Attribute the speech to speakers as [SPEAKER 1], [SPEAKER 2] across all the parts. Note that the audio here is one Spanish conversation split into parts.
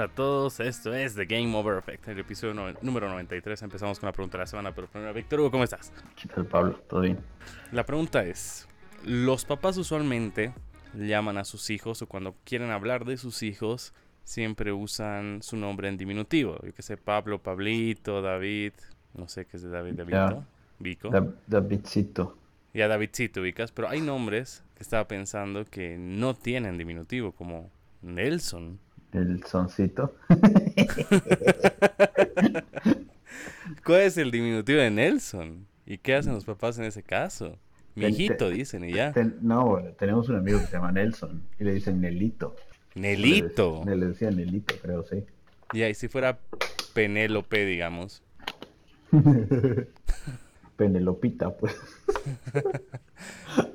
[SPEAKER 1] Hola a todos, esto es The Game Over Effect, el episodio no- número 93. Empezamos con la pregunta de la semana, pero primero, Víctor Hugo, ¿cómo estás?
[SPEAKER 2] ¿Qué tal, Pablo? ¿Todo bien?
[SPEAKER 1] La pregunta es, los papás usualmente llaman a sus hijos o cuando quieren hablar de sus hijos, siempre usan su nombre en diminutivo. Yo que sé, Pablo, Pablito, David, no sé qué es de David, Davidito, Vico.
[SPEAKER 2] Da- Davidcito.
[SPEAKER 1] y a Davidcito ubicas, pero hay nombres que estaba pensando que no tienen diminutivo, como Nelson.
[SPEAKER 2] El soncito.
[SPEAKER 1] ¿Cuál es el diminutivo de Nelson? ¿Y qué hacen los papás en ese caso? Mi
[SPEAKER 2] Ten-
[SPEAKER 1] hijito, dicen, y ya.
[SPEAKER 2] Ten- no, tenemos un amigo que se llama Nelson y le dicen Nelito.
[SPEAKER 1] Nelito.
[SPEAKER 2] Le, Nelito, creo, sí.
[SPEAKER 1] Y si fuera Penélope, digamos.
[SPEAKER 2] Penelopita, pues.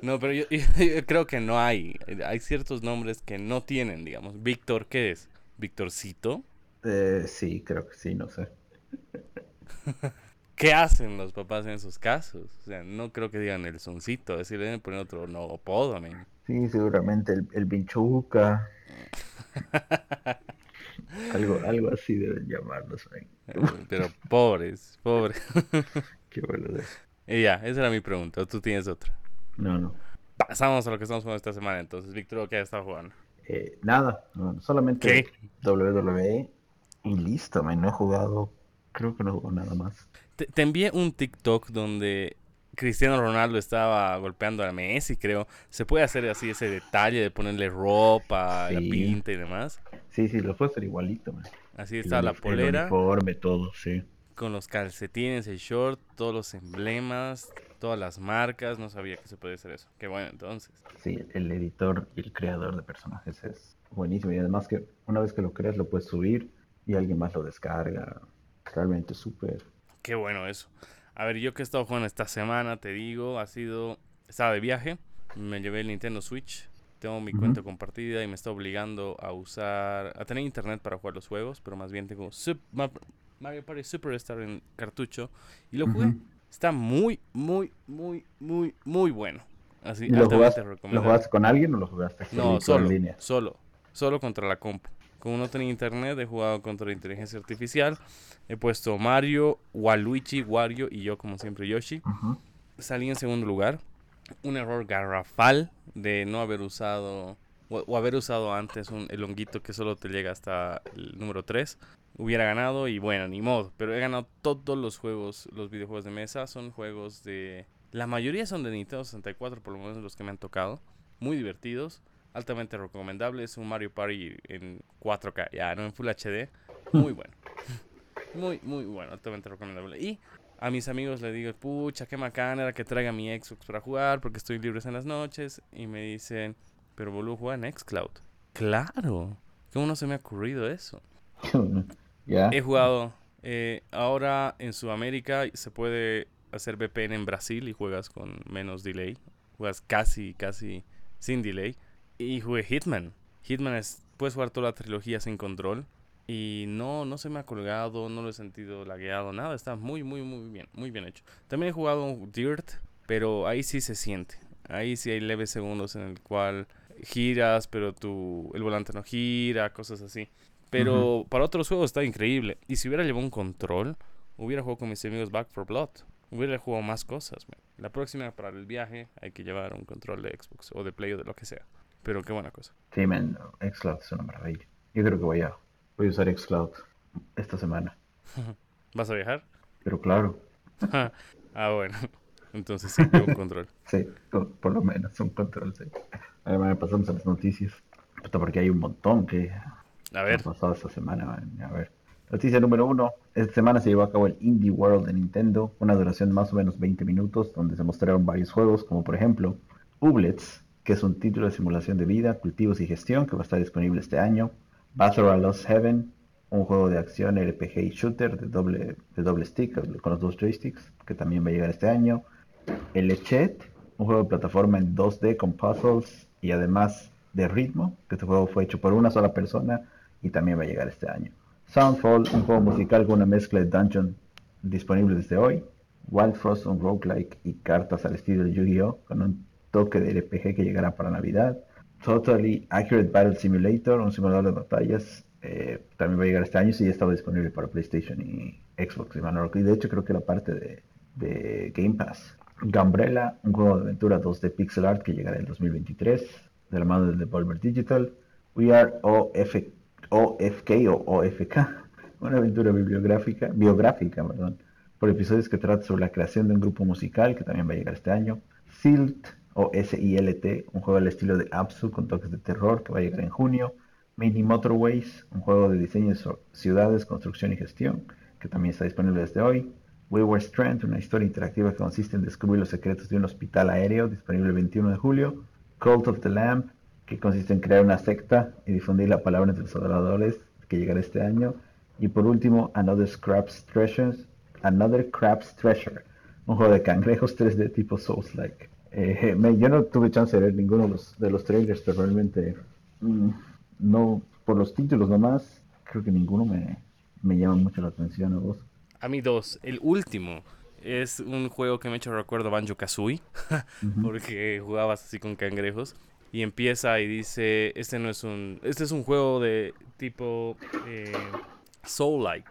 [SPEAKER 1] No, pero yo, yo creo que no hay. Hay ciertos nombres que no tienen, digamos. Víctor, ¿qué es? ¿Victorcito?
[SPEAKER 2] Eh, sí, creo que sí, no sé.
[SPEAKER 1] ¿Qué hacen los papás en esos casos? O sea, no creo que digan el soncito. Es decir, deben poner otro no apodo, men.
[SPEAKER 2] Sí, seguramente el, el algo, algo así deben llamarlos. man.
[SPEAKER 1] Eh, Pero pobres, pobres.
[SPEAKER 2] Qué bueno
[SPEAKER 1] y ya, esa era mi pregunta. ¿O tú tienes otra?
[SPEAKER 2] No, no.
[SPEAKER 1] Pasamos a lo que estamos jugando esta semana, entonces. Víctor, ¿qué ha estado jugando?
[SPEAKER 2] Eh, nada, no, solamente
[SPEAKER 1] ¿Qué?
[SPEAKER 2] WWE y listo, man. No he jugado, creo que no he jugado nada más.
[SPEAKER 1] Te, te envié un TikTok donde Cristiano Ronaldo estaba golpeando a Messi, creo. Se puede hacer así ese detalle de ponerle ropa, la
[SPEAKER 2] Sí.
[SPEAKER 1] pinta y demás.
[SPEAKER 2] Sí, sí, lo puedo hacer igualito, man.
[SPEAKER 1] Así
[SPEAKER 2] El
[SPEAKER 1] está la
[SPEAKER 2] uni- el
[SPEAKER 1] polera,
[SPEAKER 2] uniforme, todo, sí.
[SPEAKER 1] Con los calcetines, el short, todos los emblemas, todas las marcas. No sabía que se podía hacer eso. Qué bueno, entonces.
[SPEAKER 2] Sí, el editor y el creador de personajes es buenísimo. Y además que una vez que lo creas lo puedes subir y alguien más lo descarga. Realmente súper.
[SPEAKER 1] Qué bueno eso. A ver, yo que he estado jugando esta semana, te digo, ha sido... Estaba de viaje, me llevé el Nintendo Switch, tengo mi cuenta compartida y me está obligando a usar... a tener internet para jugar los juegos, pero más bien tengo Mario Party Superstar en cartucho y lo jugué. Está muy, muy, muy, muy, muy bueno. Así,
[SPEAKER 2] ¿Y lo jugaste, lo jugaste con alguien o lo jugaste
[SPEAKER 1] No, solo,
[SPEAKER 2] en línea?
[SPEAKER 1] solo, solo contra la compu. Como no tenía internet, he jugado contra la inteligencia artificial. He puesto Mario, Waluigi, Wario y yo, como siempre, Yoshi. Salí en segundo lugar. Un error garrafal de no haber usado o, o haber usado antes un, el honguito que solo te llega hasta el número 3. Hubiera ganado y bueno, ni modo. Pero he ganado todos los juegos, los videojuegos de mesa. Son juegos de... La mayoría son de Nintendo 64, por lo menos los que me han tocado. Muy divertidos. Altamente recomendables. Un Mario Party en 4K, ya no en Full HD. Muy bueno. Muy, muy bueno. Altamente recomendable. Y a mis amigos les digo, pucha, qué macana era que traiga mi Xbox para jugar porque estoy libre en las noches. Y me dicen, pero boludo, juega en Xcloud. Claro. ¿Cómo no se me ha ocurrido eso? He jugado. eh, ahora en Sudamérica se puede hacer VPN en Brasil y juegas con menos delay. Juegas casi, casi sin delay. Y jugué Hitman. Hitman es. Puedes jugar toda la trilogía sin control. Y no, no se me ha colgado, no lo he sentido lagueado, nada. Está muy, muy, muy bien, muy bien hecho. También he jugado Dirt, pero ahí sí se siente. Ahí sí hay leves segundos en el cual giras, pero tu, el volante no gira, cosas así. Pero para otros juegos está increíble. Y si hubiera llevado un control, hubiera jugado con mis amigos Back for Blood. Hubiera jugado más cosas. man. La próxima para el viaje hay que llevar un control de Xbox o de Play o de lo que sea. Pero qué buena cosa.
[SPEAKER 2] Sí, man, Xcloud es una maravilla. Yo creo que voy a, voy a usar Xcloud esta semana.
[SPEAKER 1] ¿Vas a viajar?
[SPEAKER 2] Pero claro,
[SPEAKER 1] ah, bueno. Entonces sí, un control.
[SPEAKER 2] sí, por, lo menos un control, sí. Además, pasamos a las noticias. Porque hay un montón que
[SPEAKER 1] A ver,
[SPEAKER 2] ha esta semana. man. A ver. Noticia número uno. Esta semana se llevó a cabo el Indie World de Nintendo, una duración de más o menos 20 minutos, donde se mostraron varios juegos, como por ejemplo Ublets, que es un título de simulación de vida, cultivos y gestión que va a estar disponible este año. Battle of Lost Heaven, un juego de acción RPG y shooter de doble, de doble stick, con los dos joysticks, que también va a llegar este año. El Echet, un juego de plataforma en 2D con puzzles y además de ritmo, que este juego fue hecho por una sola persona y también va a llegar este año. Soundfall, un juego musical con una mezcla de dungeon disponible desde hoy. Wild Frost, un roguelike y cartas al estilo de Yu-Gi-Oh! con un toque de RPG que llegará para Navidad. Totally Accurate Battle Simulator, un simulador de batallas Eh, también va a llegar este año, sí, ya estaba disponible para PlayStation y Xbox. Y de hecho creo que la parte de, Game Pass. Gambrella, un juego de aventura 2D pixel art que llegará en 2023, de la mano de Devolver Digital. We Are OF, OFK o OFK, una aventura bibliográfica, biográfica, perdón, por episodios que trata sobre la creación de un grupo musical que también va a llegar este año. Silt o S-I-L-T, un juego al estilo de Absu con toques de terror que va a llegar en junio. Mini Motorways, un juego de diseño de ciudades, construcción y gestión, que también está disponible desde hoy. Wayward Strand, una historia interactiva que consiste en descubrir los secretos de un hospital aéreo, disponible el 21 de julio. Cult of the Lamp, que consiste en crear una secta y difundir la palabra entre los adoradores, que llegará este año. Y por último, Another Scraps Treasures, Another Crab's Treasure, un juego de cangrejos 3D tipo Souls-like. Eh, yo no tuve chance de ver ninguno de los, de los trailers, pero realmente mm, no, por los títulos nomás, creo que ninguno me, me llama mucho la atención a vos.
[SPEAKER 1] A mí dos. El último es un juego que me ha hecho recuerdo Banjo Kazooie, porque jugabas así con cangrejos. Y empieza y dice, este no es un, este es un juego de tipo eh, Soul-like.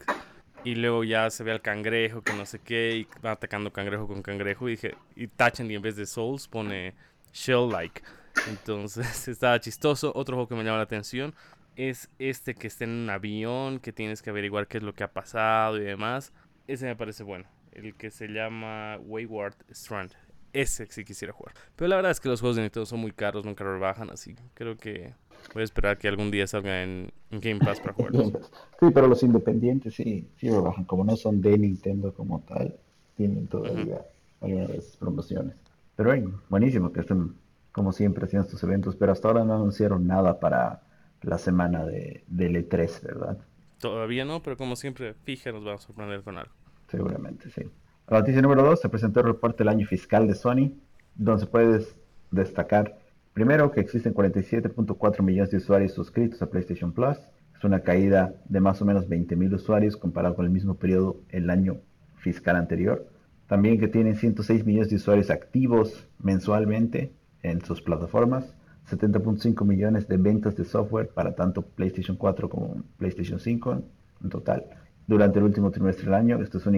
[SPEAKER 1] Y luego ya se ve al cangrejo que no sé qué y va atacando cangrejo con cangrejo. Y dije, y Tachen y en vez de Souls pone Shell-like. Entonces estaba chistoso. Otro juego que me llama la atención es este que está en un avión, que tienes que averiguar qué es lo que ha pasado y demás. Ese me parece bueno. El que se llama Wayward Strand. Ese sí quisiera jugar. Pero la verdad es que los juegos de Nintendo son muy caros, nunca rebajan, así creo que Voy a esperar que algún día salga en, Game Pass para jugarlos.
[SPEAKER 2] Sí, pero los independientes sí, sí lo bajan. Como no son de Nintendo como tal, tienen todavía algunas de esas promociones. Pero bueno, buenísimo que estén, como siempre, haciendo estos eventos. Pero hasta ahora no anunciaron nada para la semana de, del E3, ¿verdad?
[SPEAKER 1] Todavía no, pero como siempre, fija, nos va a sorprender con algo.
[SPEAKER 2] Seguramente, sí. La noticia número 2, se presentó el reporte del año fiscal de Sony, donde se puede destacar Primero, que existen 47.4 millones de usuarios suscritos a PlayStation Plus. Es una caída de más o menos 20.000 usuarios comparado con el mismo periodo el año fiscal anterior. También que tienen 106 millones de usuarios activos mensualmente en sus plataformas. 70.5 millones de ventas de software para tanto PlayStation 4 como PlayStation 5 en total. Durante el último trimestre del año, esto, es un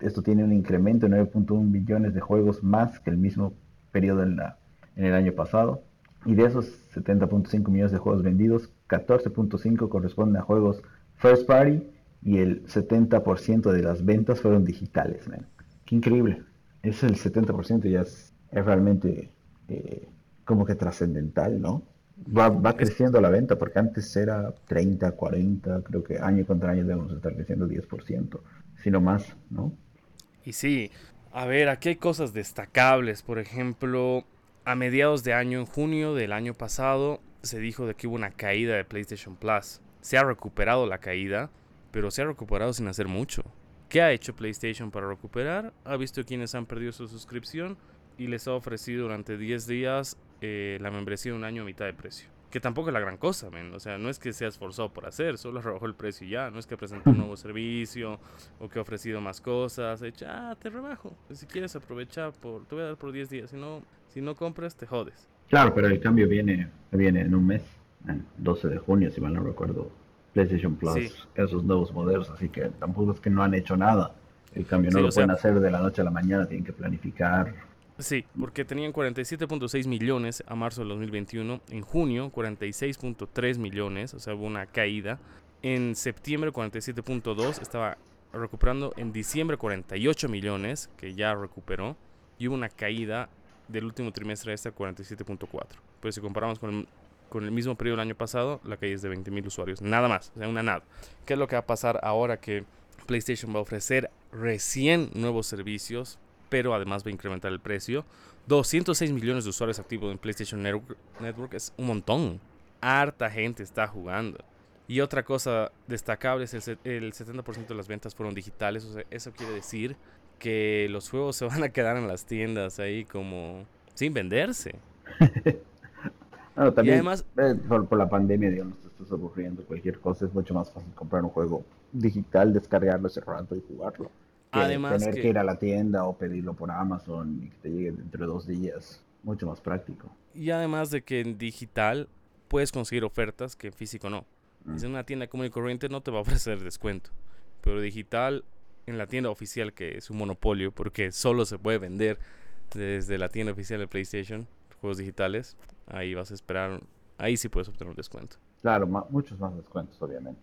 [SPEAKER 2] esto tiene un incremento de 9.1 millones de juegos más que el mismo periodo en, la, en el año pasado. Y de esos 70.5 millones de juegos vendidos, 14.5 corresponden a juegos first party y el 70% de las ventas fueron digitales. Man. Qué increíble. Es el 70% ya es, realmente eh, como que trascendental, ¿no? Va, va, creciendo la venta porque antes era 30, 40, creo que año contra año debemos estar creciendo 10%, sino más, ¿no?
[SPEAKER 1] Y sí, a ver, aquí hay cosas destacables, por ejemplo, a mediados de año, en junio del año pasado, se dijo de que hubo una caída de PlayStation Plus. Se ha recuperado la caída, pero se ha recuperado sin hacer mucho. ¿Qué ha hecho PlayStation para recuperar? Ha visto quienes han perdido su suscripción y les ha ofrecido durante 10 días eh, la membresía de un año a mitad de precio. Que tampoco es la gran cosa, men. O sea, no es que sea esforzado por hacer, solo rebajó el precio y ya. No es que presentó un nuevo servicio o que ha ofrecido más cosas. Ha dicho, ah, te rebajo. Si quieres aprovechar, por, te voy a dar por 10 días. Si no, si no compras, te jodes.
[SPEAKER 2] Claro, pero el cambio viene, viene en un mes, en 12 de junio, si mal no recuerdo. PlayStation Plus, esos nuevos modelos, así que tampoco es que no han hecho nada. El cambio no lo pueden hacer de la noche a la mañana, tienen que planificar.
[SPEAKER 1] Sí, porque tenían 47.6 millones a marzo del 2021, en junio 46.3 millones, o sea, hubo una caída. En septiembre 47.2, estaba recuperando en diciembre 48 millones, que ya recuperó, y hubo una caída del último trimestre este a 47.4. Pues si comparamos con el, con el mismo periodo del año pasado, la caída es de 20.000 usuarios. Nada más, o sea, una nada. ¿Qué es lo que va a pasar ahora que PlayStation va a ofrecer recién nuevos servicios, pero además va a incrementar el precio? 206 millones de usuarios activos en PlayStation Network es un montón. Harta gente está jugando. Y otra cosa destacable es el, el 70% de las ventas fueron digitales. O sea, eso quiere decir que los juegos se van a quedar en las tiendas ahí como sin venderse.
[SPEAKER 2] también, y además, eh, por, la pandemia, digamos, te estás aburriendo cualquier cosa, es mucho más fácil comprar un juego digital, descargarlo rato y jugarlo. Además tener que... ir a la tienda o pedirlo por Amazon y que te llegue dentro de dos días. Mucho más práctico.
[SPEAKER 1] Y además de que en digital puedes conseguir ofertas que en físico no. En una tienda común y corriente no te va a ofrecer descuento. Pero digital, en la tienda oficial, que es un monopolio, porque solo se puede vender desde la tienda oficial de PlayStation, juegos digitales, ahí vas a esperar, ahí sí puedes obtener un descuento.
[SPEAKER 2] Claro, muchos más descuentos, obviamente.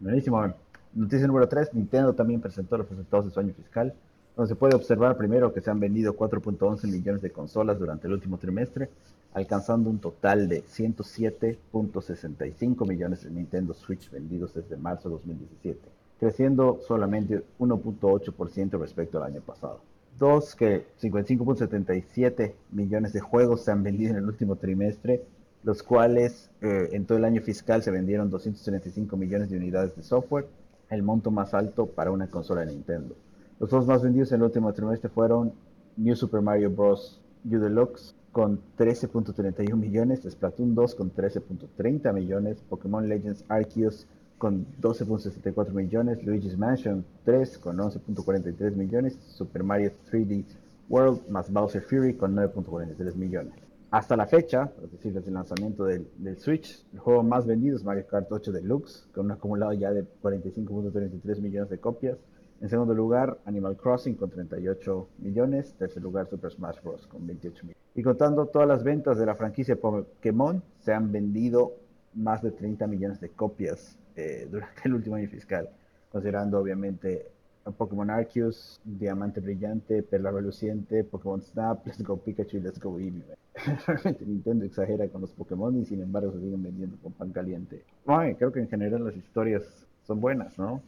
[SPEAKER 2] Buenísimo. Noticia número 3, Nintendo también presentó los resultados de su año fiscal, donde se puede observar primero que se han vendido 4.11 millones de consolas durante el último trimestre, alcanzando un total de 107.65 millones de Nintendo Switch vendidos desde marzo de 2017, creciendo solamente 1.8% respecto al año pasado. Dos, que 55.77 millones de juegos se han vendido en el último trimestre, los cuales eh, en todo el año fiscal se vendieron 235 millones de unidades de software, el monto más alto para una consola de Nintendo. Los dos más vendidos en el último trimestre fueron New Super Mario Bros. U Deluxe con 13.31 millones, Splatoon 2 con 13.30 millones, Pokémon Legends Arceus con 12.64 millones, Luigi's Mansion 3 con 11.43 millones, Super Mario 3D World más Bowser Fury con 9.43 millones. Hasta la fecha, es decir, desde el lanzamiento del, Switch, el juego más vendido es Mario Kart 8 Deluxe, con un acumulado ya de 45.33 millones de copias. En segundo lugar, Animal Crossing con 38 millones. Tercer lugar, Super Smash Bros. con 28 millones. Y contando todas las ventas de la franquicia Pokémon, se han vendido más de 30 millones de copias eh, durante el último año fiscal, considerando obviamente Pokémon Arceus, Diamante Brillante, Perla Reluciente, Pokémon Snap, Let's Go Pikachu y Let's Go Eevee. Realmente Nintendo exagera con los Pokémon y sin embargo se siguen vendiendo con pan caliente. creo que en general las historias son buenas, ¿no?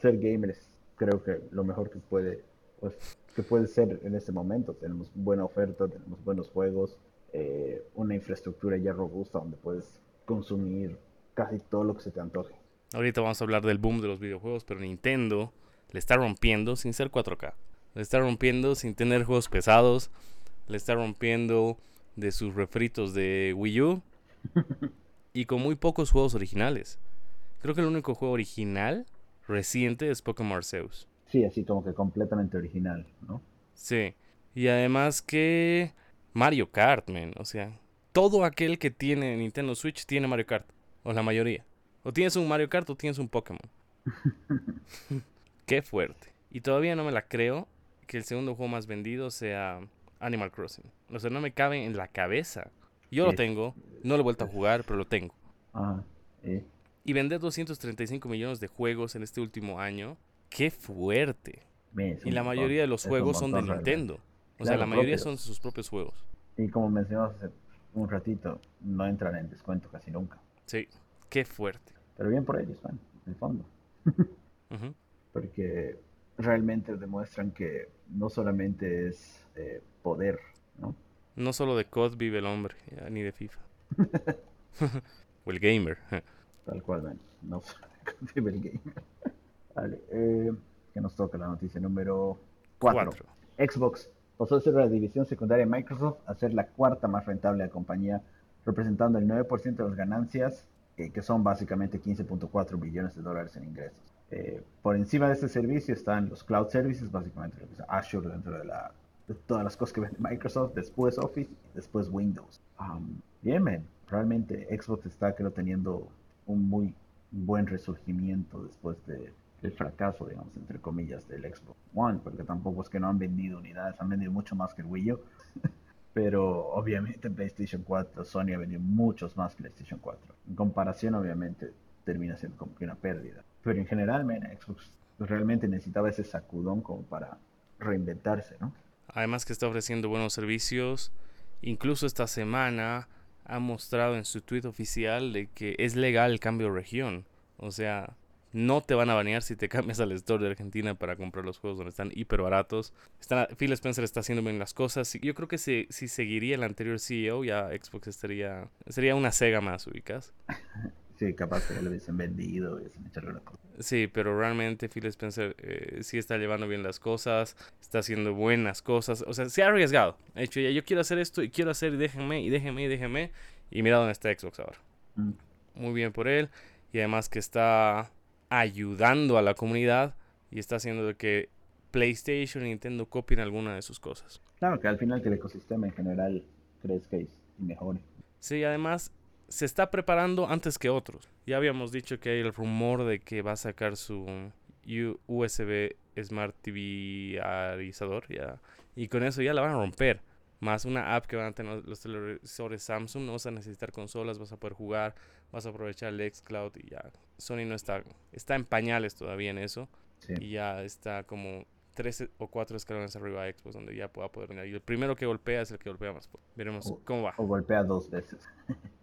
[SPEAKER 2] ser gamer es creo que lo mejor que puede, pues, que puede ser en este momento. Tenemos buena oferta, tenemos buenos juegos, eh, una infraestructura ya robusta donde puedes consumir casi todo lo que se te antoje.
[SPEAKER 1] Ahorita vamos a hablar del boom de los videojuegos, pero Nintendo le está rompiendo sin ser 4K. Le está rompiendo sin tener juegos pesados. Le está rompiendo de sus refritos de Wii U. y con muy pocos juegos originales. Creo que el único juego original reciente es Pokémon Arceus.
[SPEAKER 2] Sí, así como que completamente original, ¿no?
[SPEAKER 1] Sí. Y además que Mario Kart, man. O sea, todo aquel que tiene Nintendo Switch tiene Mario Kart. O la mayoría. O tienes un Mario Kart o tienes un Pokémon. Qué fuerte. Y todavía no me la creo que el segundo juego más vendido sea Animal Crossing. O sea, no me cabe en la cabeza. Yo lo tengo, no lo he vuelto a jugar, pero lo tengo.
[SPEAKER 2] Ah,
[SPEAKER 1] Y vender 235 millones de juegos en este último año, qué fuerte. y la mayoría de los juegos son de Nintendo. O sea, la mayoría son sus propios juegos.
[SPEAKER 2] Y como mencionamos hace un ratito, no entran en descuento casi nunca.
[SPEAKER 1] Sí, qué fuerte.
[SPEAKER 2] Pero bien por ellos, man, en el fondo. Porque realmente demuestran que no solamente es eh, poder, ¿no?
[SPEAKER 1] No solo de COD vive el hombre, ni de FIFA. o el gamer.
[SPEAKER 2] Tal cual, man. No solo de COD vive el gamer. vale, eh, que nos toca la noticia número 4. Xbox pasó a ser la división secundaria de Microsoft a ser la cuarta más rentable de la compañía representando el 9% de las ganancias, eh, que son básicamente 15.4 billones de dólares en ingresos. Eh, por encima de este servicio están los cloud services, básicamente lo que es Azure dentro de, la, todas las cosas que vende Microsoft, después Office, después Windows. Um, bien, realmente Xbox está creo teniendo un muy buen resurgimiento después de, del fracaso, digamos, entre comillas, del Xbox One, porque tampoco es que no han vendido unidades, han vendido mucho más que el Wii U. Pero obviamente en PlayStation 4 Sony ha vendido muchos más PlayStation 4. En comparación, obviamente, termina siendo como que una pérdida. Pero en general, Xbox realmente necesitaba ese sacudón como para reinventarse, ¿no?
[SPEAKER 1] Además que está ofreciendo buenos servicios. Incluso esta semana ha mostrado en su tweet oficial de que es legal el cambio de región. O sea, no te van a banear si te cambias al store de Argentina para comprar los juegos donde están hiper baratos. Phil Spencer está haciendo bien las cosas. Yo creo que si, si seguiría el anterior CEO, ya Xbox estaría. Sería una Sega más, ubicas.
[SPEAKER 2] Sí, capaz que ya lo hubiesen vendido,
[SPEAKER 1] Sí, pero realmente Phil Spencer eh, sí está llevando bien las cosas, está haciendo buenas cosas. O sea, se ha arriesgado. Ha hecho ya, yo quiero hacer esto y quiero hacer y déjenme y déjenme y déjenme. Y mira dónde está Xbox ahora. Mm. Muy bien por él. Y además que está ayudando a la comunidad y está haciendo que PlayStation y Nintendo copien alguna de sus cosas.
[SPEAKER 2] Claro, que al final que el ecosistema en general crezca y mejore.
[SPEAKER 1] Sí, además se está preparando antes que otros. Ya habíamos dicho que hay el rumor de que va a sacar su USB Smart TV ya. Y con eso ya la van a romper. Más una app que van a tener los televisores Samsung. No vas a necesitar consolas, vas a poder jugar, vas a aprovechar el xCloud y ya. Sony no está, está en pañales todavía en eso. Y ya está como tres o cuatro escalones arriba de Xbox donde ya pueda poder venir. Y el primero que golpea es el que golpea más. Veremos cómo va.
[SPEAKER 2] O golpea dos veces.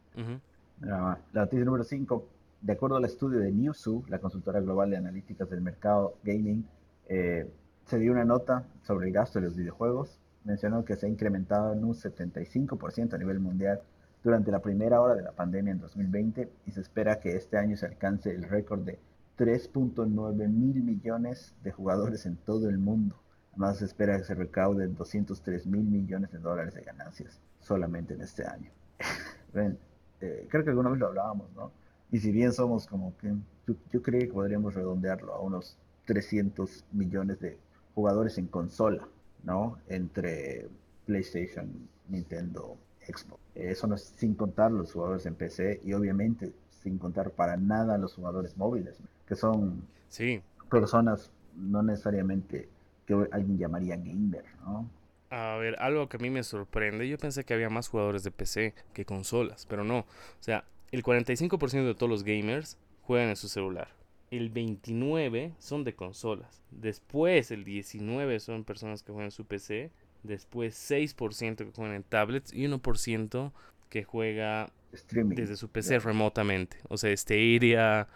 [SPEAKER 2] la, noticia número 5. De acuerdo al estudio de Newzoo, la consultora global de analíticas del mercado gaming, eh, se dio una nota sobre el gasto de los videojuegos. Mencionó que se ha incrementado en un 75% a nivel mundial durante la primera hora de la pandemia en 2020 y se espera que este año se alcance el récord de 3.9 mil millones de jugadores en todo el mundo. Además se espera que se recauden 203 mil millones de dólares de ganancias solamente en este año. Eh, creo que alguna vez lo hablábamos, ¿no? Y si bien somos como que, yo, yo creo que podríamos redondearlo a unos 300 millones de jugadores en consola, ¿no? Entre PlayStation, Nintendo, Xbox. Eso no es sin contar los jugadores en PC y obviamente sin contar para nada los jugadores móviles, que son
[SPEAKER 1] sí.
[SPEAKER 2] personas no necesariamente que alguien llamaría gamer, ¿no?
[SPEAKER 1] A ver, algo que a mí me sorprende, yo pensé que había más jugadores de PC que consolas, pero no. O sea, el 45% de todos los gamers juegan en su celular. El 29 son de consolas. Después el 19 son personas que juegan en su PC. Después 6% que juegan en tablets y 1% que juega desde su PC remotamente. O sea, Stadia,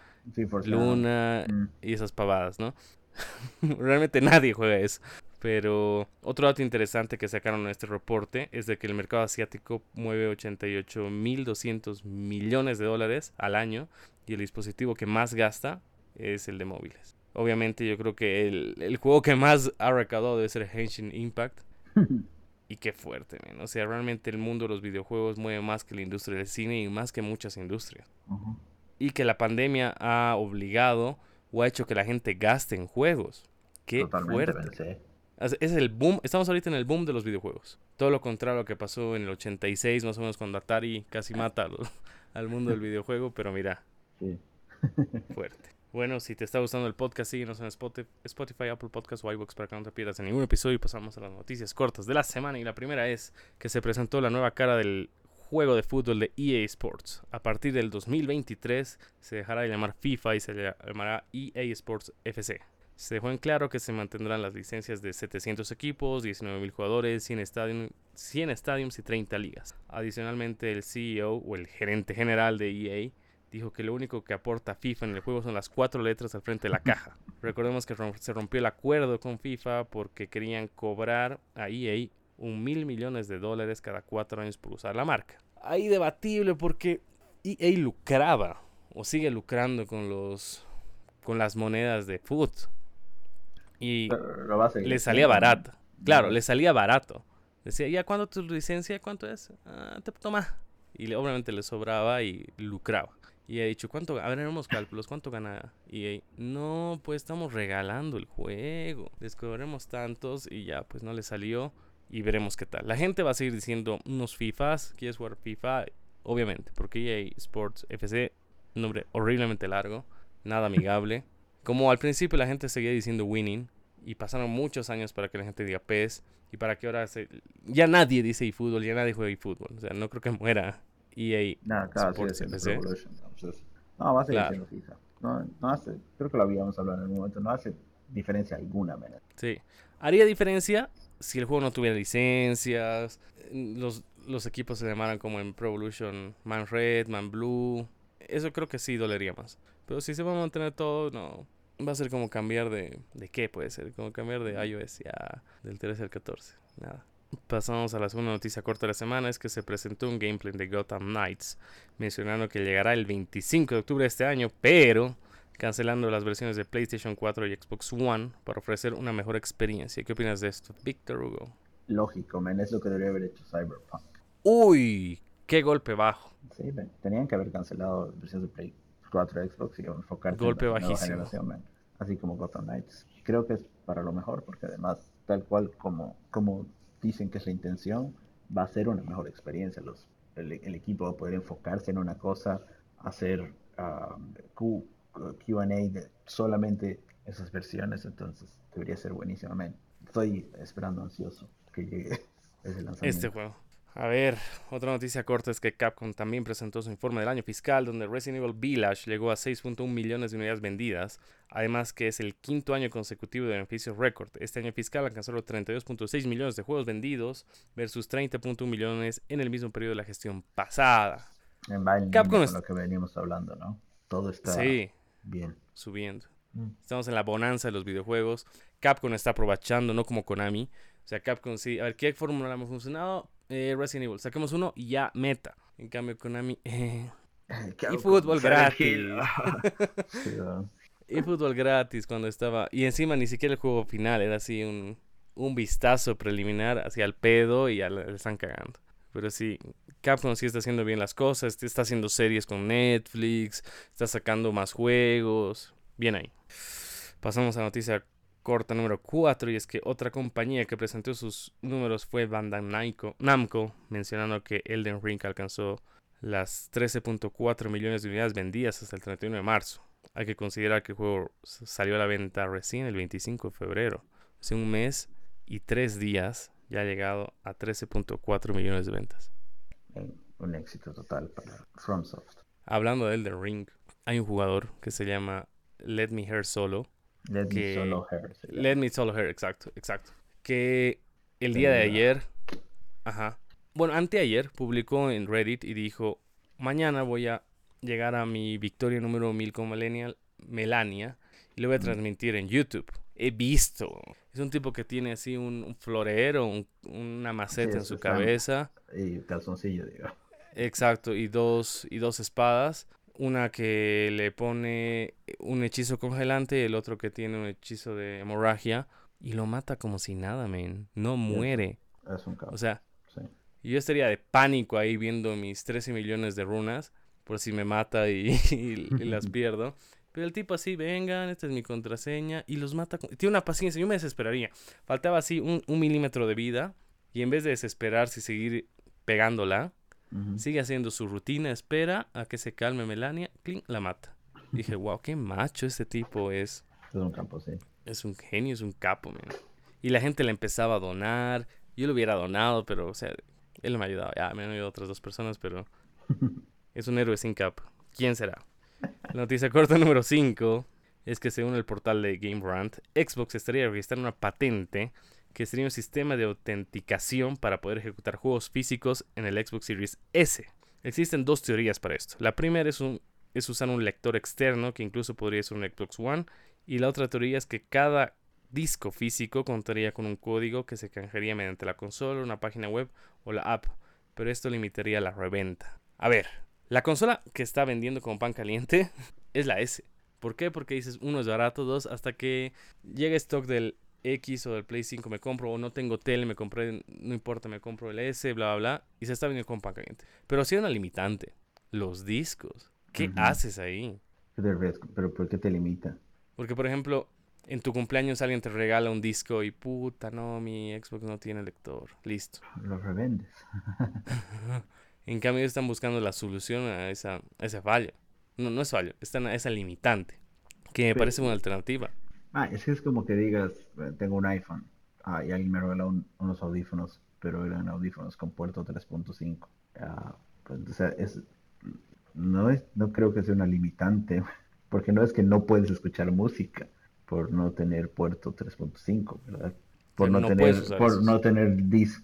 [SPEAKER 1] Luna mm. y esas pavadas, ¿no? Realmente nadie juega eso. Pero otro dato interesante que sacaron en este reporte es de que el mercado asiático mueve 88.200 millones de dólares al año y el dispositivo que más gasta es el de móviles. Obviamente yo creo que el, el juego que más ha recaudado debe ser Henshin Impact. y qué fuerte, O sea, realmente el mundo de los videojuegos mueve más que la industria del cine y más que muchas industrias. Y que la pandemia ha obligado o ha hecho que la gente gaste en juegos. Qué fuerte. Es el boom, estamos ahorita en el boom de los videojuegos. Todo lo contrario a lo que pasó en el 86, más o menos cuando Atari casi mata al, mundo del videojuego, pero mira. fuerte. Bueno, si te está gustando el podcast, síguenos en Spotify, Apple Podcasts o iVoox para que no te pierdas en ningún episodio. Y pasamos a las noticias cortas de la semana. Y la primera es que se presentó la nueva cara del juego de fútbol de EA Sports. A partir del 2023 se dejará de llamar FIFA y se llamará EA Sports FC. Se dejó en claro que se mantendrán las licencias de 700 equipos, 19.000 jugadores, 100, estadium, 100 estadios y 30 ligas. Adicionalmente, el CEO o el gerente general de EA dijo que lo único que aporta FIFA en el juego son las cuatro letras al frente de la caja. Recordemos que se rompió el acuerdo con FIFA porque querían cobrar a EA un mil millones de dólares cada cuatro años por usar la marca. Ahí debatible porque EA lucraba o sigue lucrando con los con las monedas de foot y le salía barato. Claro, le salía barato. Decía, ¿ya cuánto tu licencia? ¿Cuánto es? Ah, te toma. Y obviamente le sobraba y lucraba. Y ha dicho, ¿cuánto? A ver, haremos cálculos, ¿cuánto gana? Y no, pues estamos regalando el juego. Descubriremos tantos y ya, pues no le salió. Y veremos qué tal. La gente va a seguir diciendo unos FIFAs. ¿Quieres jugar FIFA? Obviamente, porque EA Sports FC, nombre horriblemente largo, nada amigable. Como al principio la gente seguía diciendo winning y pasaron muchos años para que la gente diga PES y para que ahora se... ya nadie dice eFootball, ya nadie juega eFootball. O sea, no creo que muera EA
[SPEAKER 2] no, claro, No, va a seguir siendo FIFA. No, no hace, creo que lo habíamos hablado en algún momento, no hace diferencia alguna. menos
[SPEAKER 1] Sí. Haría diferencia si el juego no tuviera licencias, los, los equipos se llamaran como en Pro Evolution Man Red, Man Blue. Eso creo que sí dolería más. Pero si se va a mantener todo, no. Va a ser como cambiar de... ¿De qué puede ser? Como cambiar de iOS ya del 13 al 14. Nada. Pasamos a la segunda noticia corta de la semana, es que se presentó un gameplay de Gotham Knights, mencionando que llegará el 25 de octubre de este año, pero cancelando las versiones de PlayStation 4 y Xbox One para ofrecer una mejor experiencia. ¿Qué opinas de esto, Víctor Hugo?
[SPEAKER 2] Lógico, men, es lo que debería haber hecho Cyberpunk.
[SPEAKER 1] Uy, qué golpe bajo.
[SPEAKER 2] Sí, tenían que haber cancelado las versiones de Play 4 Xbox y enfocarse
[SPEAKER 1] golpe en la nueva
[SPEAKER 2] generación, así como Gotham Knights. Creo que es para lo mejor, porque además, tal cual como, como dicen que es la intención, va a ser una mejor experiencia. Los el, equipo va a poder enfocarse en una cosa, hacer um, QA de solamente esas versiones, entonces debería ser buenísimamente. Estoy esperando ansioso que llegue ese lanzamiento.
[SPEAKER 1] Este juego. A ver, otra noticia corta es que Capcom también presentó su informe del año fiscal donde Resident Evil Village llegó a 6.1 millones de unidades vendidas, además que es el quinto año consecutivo de beneficios récord. Este año fiscal alcanzó los 32.6 millones de juegos vendidos versus 30.1 millones en el mismo periodo de la gestión pasada.
[SPEAKER 2] En Capcom es lo que veníamos hablando, ¿no? Todo está bien.
[SPEAKER 1] Subiendo. Mm. Estamos en la bonanza de los videojuegos. Capcom está aprovechando, no como Konami. O sea, Capcom sí. A ver, ¿qué fórmula hemos funcionado? Eh, Resident Evil. Saquemos uno y ya meta. En cambio, Konami. Eh, y fútbol gratis. y fútbol gratis cuando estaba. Y encima ni siquiera el juego final. Era así un, un vistazo preliminar hacia el pedo y ya le están cagando. Pero sí, Capcom sí está haciendo bien las cosas. Está haciendo series con Netflix. Está sacando más juegos. Bien ahí. Pasamos a noticia corta número 4 y es que otra compañía que presentó sus números fue Bandai Namco, mencionando que Elden Ring alcanzó las 13.4 millones de unidades vendidas hasta el 31 de marzo. Hay que considerar que el juego salió a la venta recién el 25 de febrero. Hace un mes y tres días ya ha llegado a 13.4 millones de ventas.
[SPEAKER 2] Un éxito total para FromSoft.
[SPEAKER 1] Hablando de Elden Ring, hay un jugador que se llama Let Me Hear Solo
[SPEAKER 2] Let Me Solo Her.
[SPEAKER 1] Let Me Solo Her, exacto, exacto. Que el día de ayer, ajá, bueno, anteayer publicó en Reddit y dijo, mañana voy a llegar a mi victoria número 1000 con Millennial, Melania y lo voy a transmitir en YouTube. He visto. Es un tipo que tiene así un, florero, una maceta en su cabeza.
[SPEAKER 2] Y calzoncillo, digo.
[SPEAKER 1] Exacto, y dos, y dos espadas. Una que le pone un hechizo congelante y el otro que tiene un hechizo de hemorragia. Y lo mata como si nada, men. No muere.
[SPEAKER 2] Es un caos.
[SPEAKER 1] O sea, yo estaría de pánico ahí viendo mis 13 millones de runas. Por si me mata y, las pierdo. Pero el tipo así, vengan, esta es mi contraseña. Y los mata. Tiene una paciencia. Yo me desesperaría. Faltaba así un, un milímetro de vida. Y en vez de desesperarse y seguir pegándola, Sigue haciendo su rutina, espera a que se calme Melania, clink, la mata. Dije, wow, qué macho este tipo es.
[SPEAKER 2] Es un capo, sí.
[SPEAKER 1] Es un genio, es un capo, man. Y la gente le empezaba a donar. Yo lo hubiera donado, pero, o sea, él me ha ayudado. Ya, me han ayudado otras dos personas, pero es un héroe sin capa. ¿Quién será? Noticia corta número 5 es que según el portal de Game Rant, Xbox estaría registrando una patente que sería un sistema de autenticación para poder ejecutar juegos físicos en el Xbox Series S. Existen dos teorías para esto. La primera es, un, es usar un lector externo, que incluso podría ser un Xbox One, y la otra teoría es que cada disco físico contaría con un código que se canjearía mediante la consola, una página web o la app, pero esto limitaría la reventa. A ver, la consola que está vendiendo como pan caliente es la S. ¿Por qué? Porque dices, uno es barato, dos, hasta que llega stock del X o del Play 5 me compro, o no tengo tele, me compré, no importa, me compro el S, bla, bla, bla, y se está vendiendo con pan caliente. Pero si hay una limitante, los discos. ¿Qué haces ahí?
[SPEAKER 2] ¿Pero por qué te limita?
[SPEAKER 1] Porque, por ejemplo, en tu cumpleaños alguien te regala un disco y puta, no, mi Xbox no tiene lector. Listo.
[SPEAKER 2] Lo revendes.
[SPEAKER 1] en cambio, están buscando la solución a esa, a ese fallo. No, no es fallo, están a esa limitante. Que me parece una alternativa.
[SPEAKER 2] Ah, es que es como que digas, eh, tengo un iPhone, ah, y alguien me regaló unos audífonos, pero eran audífonos con puerto 3.5. Ah, pues, o sea, es, no, es, no creo que sea una limitante, porque no es que no puedes escuchar música por no tener puerto 3.5, ¿verdad? Por no, tener, por no tener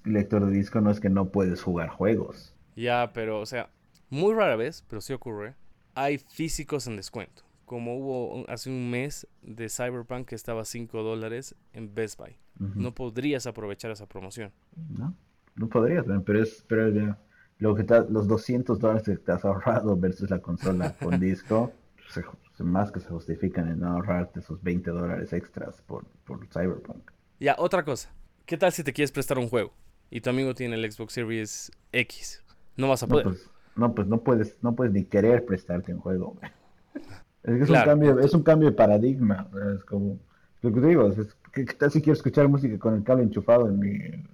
[SPEAKER 2] lector de disco no es que no puedes jugar juegos.
[SPEAKER 1] Ya, pero, o sea, muy rara vez, pero sí ocurre, hay físicos en descuento como hubo hace un mes de Cyberpunk que estaba a 5 dólares en Best Buy. No podrías aprovechar esa promoción.
[SPEAKER 2] No, no podrías, pero es pero ya, lo que los 200 dólares que te has ahorrado versus la consola con disco, más que se justifican en no ahorrarte esos 20 dólares extras por, por Cyberpunk.
[SPEAKER 1] Ya, otra cosa. ¿Qué tal si te quieres prestar un juego y tu amigo tiene el Xbox Series X? No vas a poder.
[SPEAKER 2] No, pues no, pues no puedes, no puedes ni querer prestarte un juego. Es, un cambio, es un cambio de paradigma. Es como lo que te digo, es, ¿qué, tal si quiero escuchar música con el cable enchufado en mi... Eh,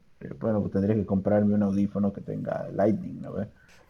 [SPEAKER 2] bueno, pues tendría que comprarme un audífono que tenga Lightning, ¿no?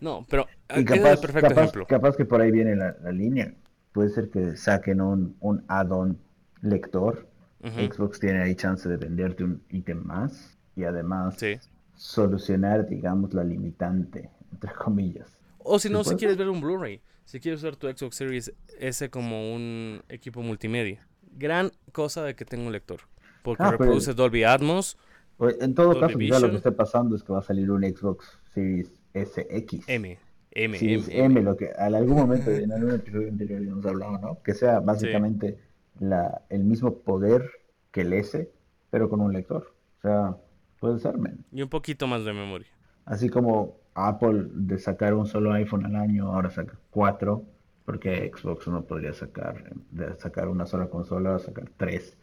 [SPEAKER 1] No, pero
[SPEAKER 2] Y
[SPEAKER 1] es
[SPEAKER 2] capaz,
[SPEAKER 1] perfecto
[SPEAKER 2] capaz,
[SPEAKER 1] ejemplo.
[SPEAKER 2] capaz que por ahí viene la, la línea. Puede ser que saquen un, un add-on lector. Xbox tiene ahí chance de venderte un ítem más y además
[SPEAKER 1] Sí.
[SPEAKER 2] solucionar, digamos, la limitante, entre comillas.
[SPEAKER 1] O si no,
[SPEAKER 2] ¿Sí
[SPEAKER 1] si quieres ver un Blu-ray, si quieres usar tu Xbox Series S como un equipo multimedia. Gran cosa de que tenga un lector. Porque
[SPEAKER 2] Ah, pero-
[SPEAKER 1] reproduce Dolby Atmos,
[SPEAKER 2] Pues, En todo
[SPEAKER 1] Dolby
[SPEAKER 2] caso, quizá lo que
[SPEAKER 1] Vision.
[SPEAKER 2] esté pasando es que va a salir un Xbox Series SX.
[SPEAKER 1] M, M,
[SPEAKER 2] Sí,
[SPEAKER 1] M, M.
[SPEAKER 2] M, lo que en algún momento en algún episodio anterior habíamos hablado, ¿no? Que sea básicamente la, el mismo poder que el S, pero con un lector. O sea, puede ser, men.
[SPEAKER 1] Y un poquito más de memoria.
[SPEAKER 2] Así como Apple de sacar un solo iPhone al año, ahora saca cuatro, porque Xbox no podría sacar, de sacar una sola consola, sacar tres.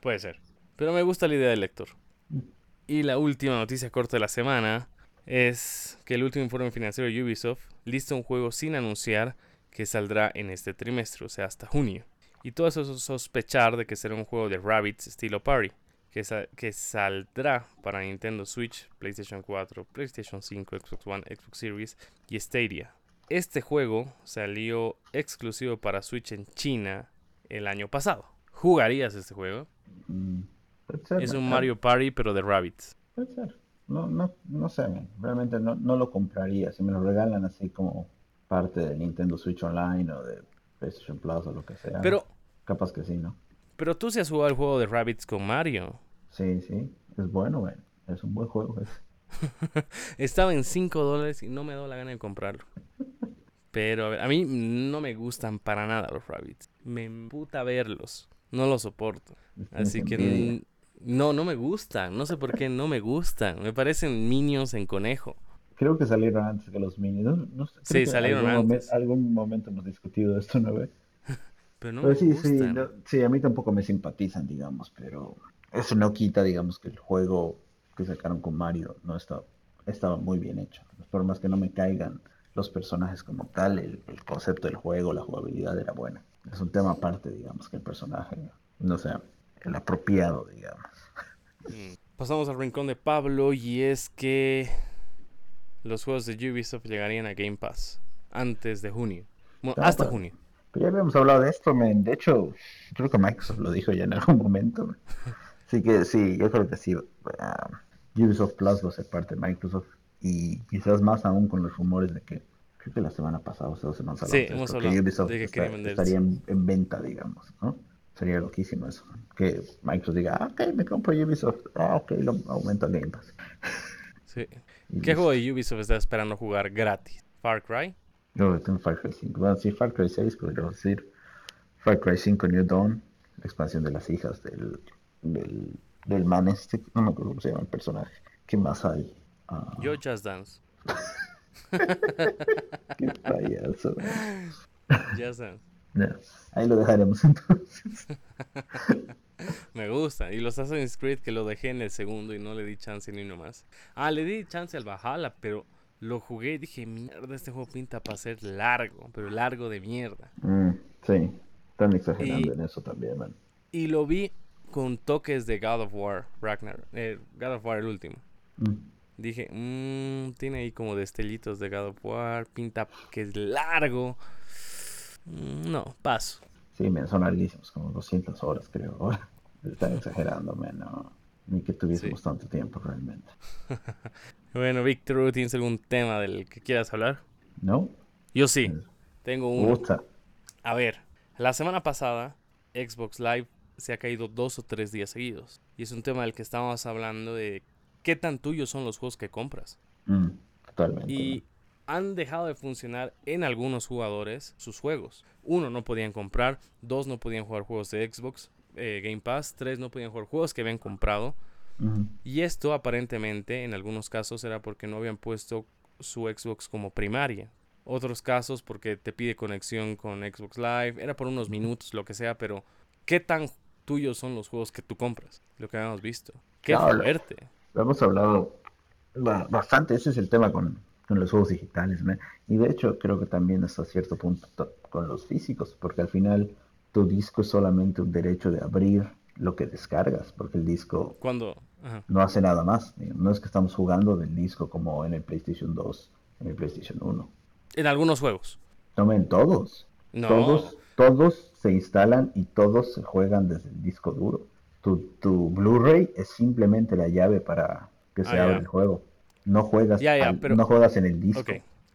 [SPEAKER 1] Puede ser. Pero me gusta la idea del lector. Y la última noticia corta de la semana es que el último informe financiero de Ubisoft lista un juego sin anunciar que saldrá en este trimestre, o sea, hasta junio. Y todo eso es sospechar de que será un juego de Rabbids estilo Party, que, sa- que saldrá para Nintendo Switch, PlayStation 4, PlayStation 5, Xbox One, Xbox Series y Stadia. Este juego salió exclusivo para Switch en China el año pasado. ¿Jugarías este juego?
[SPEAKER 2] Mm, puede ser,
[SPEAKER 1] Es un Mario Party, pero de Rabbits.
[SPEAKER 2] Puede ser. No, no, no sé, men. realmente no, no lo compraría. Si me lo regalan así como parte de Nintendo Switch Online o de PlayStation Plus o lo que sea,
[SPEAKER 1] Pero,
[SPEAKER 2] capaz que sí, ¿no?
[SPEAKER 1] Pero tú sí has jugado el juego de Rabbits con Mario.
[SPEAKER 2] Sí, sí, es bueno, men. Es un buen juego. es.
[SPEAKER 1] Estaba en 5 dólares y no me da la gana de comprarlo. Pero a, ver, a mí no me gustan para nada los Rabbits. Me emputa verlos. No los soporto. Así que no, no me gustan. No sé por qué no me gustan. Me parecen minions en conejo.
[SPEAKER 2] Creo que salieron antes que los minis. No, no
[SPEAKER 1] Sí, salieron
[SPEAKER 2] algún momen-
[SPEAKER 1] antes.
[SPEAKER 2] algún momento hemos discutido esto una vez.
[SPEAKER 1] Pero no
[SPEAKER 2] Pero
[SPEAKER 1] me
[SPEAKER 2] sí, sí, no- sí, a mí tampoco me simpatizan, digamos, pero eso no quita, digamos, que el juego que sacaron con Mario no estaba, estaba muy bien hecho. Por más que no me caigan los personajes como tal, el, el concepto del juego, la jugabilidad era buena. Es un tema aparte, digamos, que el personaje no sea el apropiado, digamos.
[SPEAKER 1] Mm. Pasamos al rincón de Pablo y es que los juegos de Ubisoft llegarían a Game Pass antes de junio. Bueno, hasta junio.
[SPEAKER 2] Pero ya habíamos hablado de esto, men. De hecho, creo que Microsoft lo dijo ya en algún momento. men. Así que sí, yo creo que sí. ah, Ubisoft Plus va a ser parte de Microsoft. Y quizás más aún con los rumores de que, creo que la semana pasada o dos semanas
[SPEAKER 1] Sí, hemos
[SPEAKER 2] esto, que
[SPEAKER 1] hablado
[SPEAKER 2] Ubisoft
[SPEAKER 1] de que
[SPEAKER 2] está- estaría en, en venta, digamos, ¿no? Sería loquísimo eso. Que Microsoft diga, ah, ok, me compro Ubisoft. Ah, ok, lo aumento a Game Pass.
[SPEAKER 1] Sí. ¿Qué juego de Ubisoft estás esperando jugar gratis? ¿Far Cry?
[SPEAKER 2] Yo tengo Far Cry 5. Bueno, sí, Far Cry 6, podríamos decir. Far Cry 5 New Dawn, la expansión de las hijas del, del, del man este, no me acuerdo cómo se llama el personaje. ¿Qué más hay? Ah,
[SPEAKER 1] Yo Just Dance.
[SPEAKER 2] qué payaso.
[SPEAKER 1] Just Dance.
[SPEAKER 2] Ya, ahí lo dejaremos entonces.
[SPEAKER 1] Me gusta. Y los Assassin's Creed que lo dejé en el segundo y no le di chance ni uno más. Ah, le di chance al Valhalla, pero lo jugué y dije, mierda, este juego pinta para ser largo, pero largo de mierda.
[SPEAKER 2] Mm, sí, están exagerando
[SPEAKER 1] Y-
[SPEAKER 2] en eso también, man.
[SPEAKER 1] Y lo vi con toques de God of War, Ragnar. eh, God of War el último.
[SPEAKER 2] Mm,
[SPEAKER 1] Dije, mmm, tiene ahí como destellitos de God of War, pinta que es largo. Mm, no, paso.
[SPEAKER 2] Sí, men, son larguísimos, como 200 horas creo. ahora. Están exagerando, man, no. Ni que tuviésemos
[SPEAKER 1] Sí.
[SPEAKER 2] tanto tiempo realmente.
[SPEAKER 1] Bueno, Víctor, ¿tienes algún tema del que quieras hablar?
[SPEAKER 2] ¿No?
[SPEAKER 1] Yo sí, tengo uno.
[SPEAKER 2] Gusta.
[SPEAKER 1] A ver, la semana pasada Xbox Live se ha caído dos o tres días seguidos. Y es un tema del que estábamos hablando de qué tan tuyos son los juegos que compras.
[SPEAKER 2] Mm, totalmente.
[SPEAKER 1] Y han dejado de funcionar en algunos jugadores sus juegos. Uno, no podían comprar. Dos, no podían jugar juegos de Xbox eh, Game Pass. Tres, no podían jugar juegos que habían comprado. Y esto aparentemente en algunos casos era porque no habían puesto su Xbox como primaria. Otros casos porque te pide conexión con Xbox Live. Era por unos minutos, lo que sea, pero ¿qué tan tuyos son los juegos que tú compras? Lo que habíamos visto. ¡Qué
[SPEAKER 2] Claro.
[SPEAKER 1] fuerte!
[SPEAKER 2] Lo hemos hablado ba- bastante, ese es el tema con, con los juegos digitales, ¿no? Y de hecho creo que también hasta cierto punto to- con los físicos, porque al final tu disco es solamente un derecho de abrir lo que descargas, porque el disco
[SPEAKER 1] Cuando... ajá.
[SPEAKER 2] no hace nada más. No es que estamos jugando del disco como en el PlayStation 2, en mi PlayStation 1.
[SPEAKER 1] En algunos juegos.
[SPEAKER 2] No, en todos.
[SPEAKER 1] No.
[SPEAKER 2] Todos, todos se instalan y todos se juegan desde el disco duro. Tu, tu Blu-ray es simplemente la llave para que se
[SPEAKER 1] Ah,
[SPEAKER 2] abra
[SPEAKER 1] ya.
[SPEAKER 2] el juego. No juegas,
[SPEAKER 1] Ya, ya,
[SPEAKER 2] al-
[SPEAKER 1] pero-
[SPEAKER 2] no juegas en el disco.
[SPEAKER 1] Ok,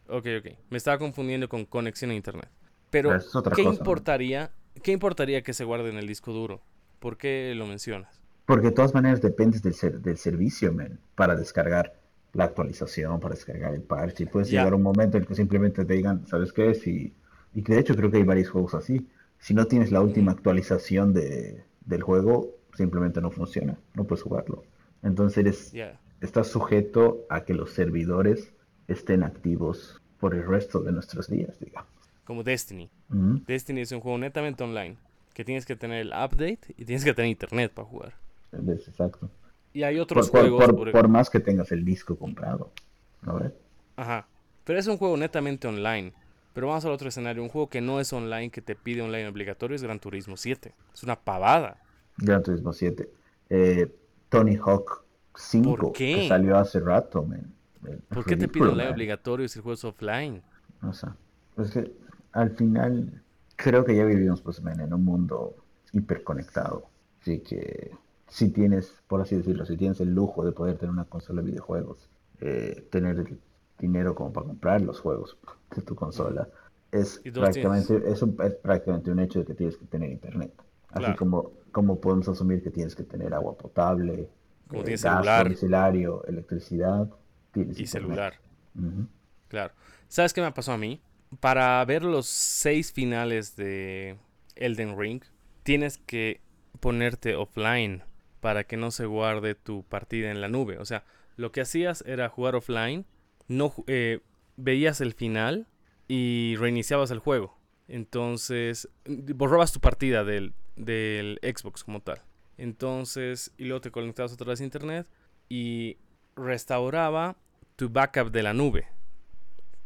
[SPEAKER 1] ok, ok. Me estaba confundiendo con conexión a internet. Pero, ¿qué
[SPEAKER 2] cosa, ¿no?
[SPEAKER 1] importaría? ¿Qué importaría que se guarde en el disco duro? ¿Por qué lo mencionas?
[SPEAKER 2] Porque de todas maneras dependes del, ser- del servicio, man, para descargar la actualización, para descargar el parche. Y puedes llegar a un momento en el que simplemente te digan, ¿sabes qué? Si, y que de hecho creo que hay varios juegos así. Si no tienes la última actualización de, del juego, simplemente no funciona. No puedes jugarlo. Entonces eres, estás sujeto a que los servidores estén activos por el resto de nuestros días, digamos.
[SPEAKER 1] Como Destiny. Destiny es un juego netamente online. Que tienes que tener el update y tienes que tener internet para jugar.
[SPEAKER 2] Exacto.
[SPEAKER 1] Y hay otros
[SPEAKER 2] por-
[SPEAKER 1] juegos.
[SPEAKER 2] por-
[SPEAKER 1] por-
[SPEAKER 2] por más que tengas el disco comprado. ¿No ves?
[SPEAKER 1] Ajá. Pero es un juego netamente online. Pero vamos al otro escenario. Un juego que no es online, que te pide online obligatorio, es Gran Turismo 7. Es una pavada.
[SPEAKER 2] Gran Turismo 7. Eh, Tony Hawk 5,
[SPEAKER 1] ¿Por qué?
[SPEAKER 2] que salió hace rato, man.
[SPEAKER 1] ¿Por qué te pide online
[SPEAKER 2] man.
[SPEAKER 1] obligatorio si el juego es offline?
[SPEAKER 2] O sea, es que al final creo que ya vivimos pues, man, en un mundo hiperconectado. Así que si tienes, por así decirlo, si tienes el lujo de poder tener una consola de videojuegos, eh, tener el dinero como para comprar los juegos de tu consola, es prácticamente, es, un- es prácticamente un hecho de que tienes que tener internet. Así
[SPEAKER 1] Claro.
[SPEAKER 2] como, como podemos asumir que tienes que tener agua potable,
[SPEAKER 1] Como
[SPEAKER 2] eh,
[SPEAKER 1] tienes
[SPEAKER 2] gas
[SPEAKER 1] celular.
[SPEAKER 2] domiciliario, electricidad, tienes
[SPEAKER 1] Y
[SPEAKER 2] internet.
[SPEAKER 1] celular. Claro. ¿Sabes qué me pasó a mí? Para ver los seis finales de Elden Ring, tienes que ponerte offline para que no se guarde tu partida en la nube. O sea, lo que hacías era jugar offline, no eh, veías el final y reiniciabas el juego. Entonces, mm, borrabas tu partida del, del Xbox como tal. Entonces, y luego te conectabas otra vez a internet y restauraba tu backup de la nube.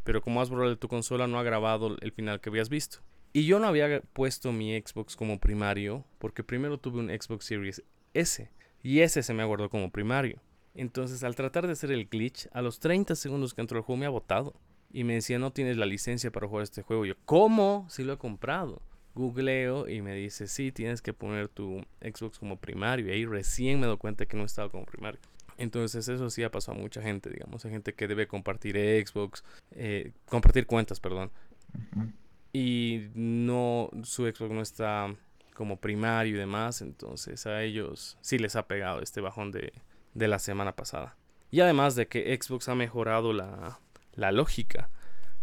[SPEAKER 1] Pero como has de tu consola, no ha grabado el final que habías visto. Y yo no había puesto mi Xbox como primario, porque primero tuve un Xbox Series S. Y ese se me guardó como primario. Entonces, al tratar de hacer el glitch, a los 30 segundos que entró el juego me ha botado. Y me decía, no tienes la licencia para jugar este juego. Yo, ¿cómo? Si lo he comprado. Googleo y me dice, sí, tienes que poner tu Xbox como primario. Y ahí recién me doy cuenta que no estaba como primario. Entonces eso sí ha pasado a mucha gente, digamos. Hay gente que debe compartir Xbox, eh, compartir cuentas, perdón. Y no, su Xbox no está como primario y demás. Entonces a ellos sí les ha pegado este bajón de, de la semana pasada. Y además de que Xbox ha mejorado la, la lógica.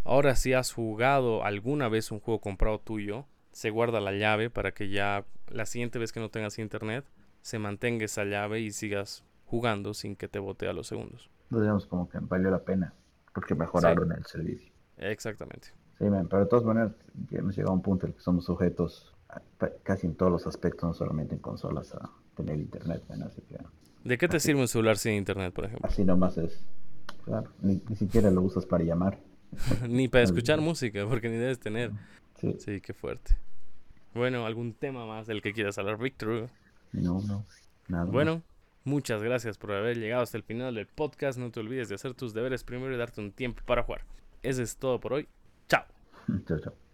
[SPEAKER 1] Ahora si has jugado alguna vez un juego comprado tuyo, se guarda la llave para que ya la siguiente vez que no tengas internet, se mantenga esa llave y sigas jugando sin que te bote a los segundos.
[SPEAKER 2] Entonces, digamos, como que valió la pena, porque mejoraron el servicio.
[SPEAKER 1] Exactamente.
[SPEAKER 2] Sí, man, pero de todas maneras, hemos llegado a un punto en el que somos sujetos a- casi en todos los aspectos, no solamente en consolas, a tener internet, man, así que
[SPEAKER 1] ¿De qué te
[SPEAKER 2] Así.
[SPEAKER 1] sirve un celular sin internet, por ejemplo?
[SPEAKER 2] así nomás es. Claro, ni, ni siquiera lo usas para llamar.
[SPEAKER 1] Ni para escuchar música, porque ni debes tener.
[SPEAKER 2] Sí,
[SPEAKER 1] Sí, qué fuerte. Bueno, algún tema más del que quieras hablar, Victor.
[SPEAKER 2] no, no, nada.
[SPEAKER 1] Bueno, muchas gracias por haber llegado hasta el final del podcast. No te olvides de hacer tus deberes primero y darte un tiempo para jugar. Eso es todo por hoy. Chao.
[SPEAKER 2] Chao, chao.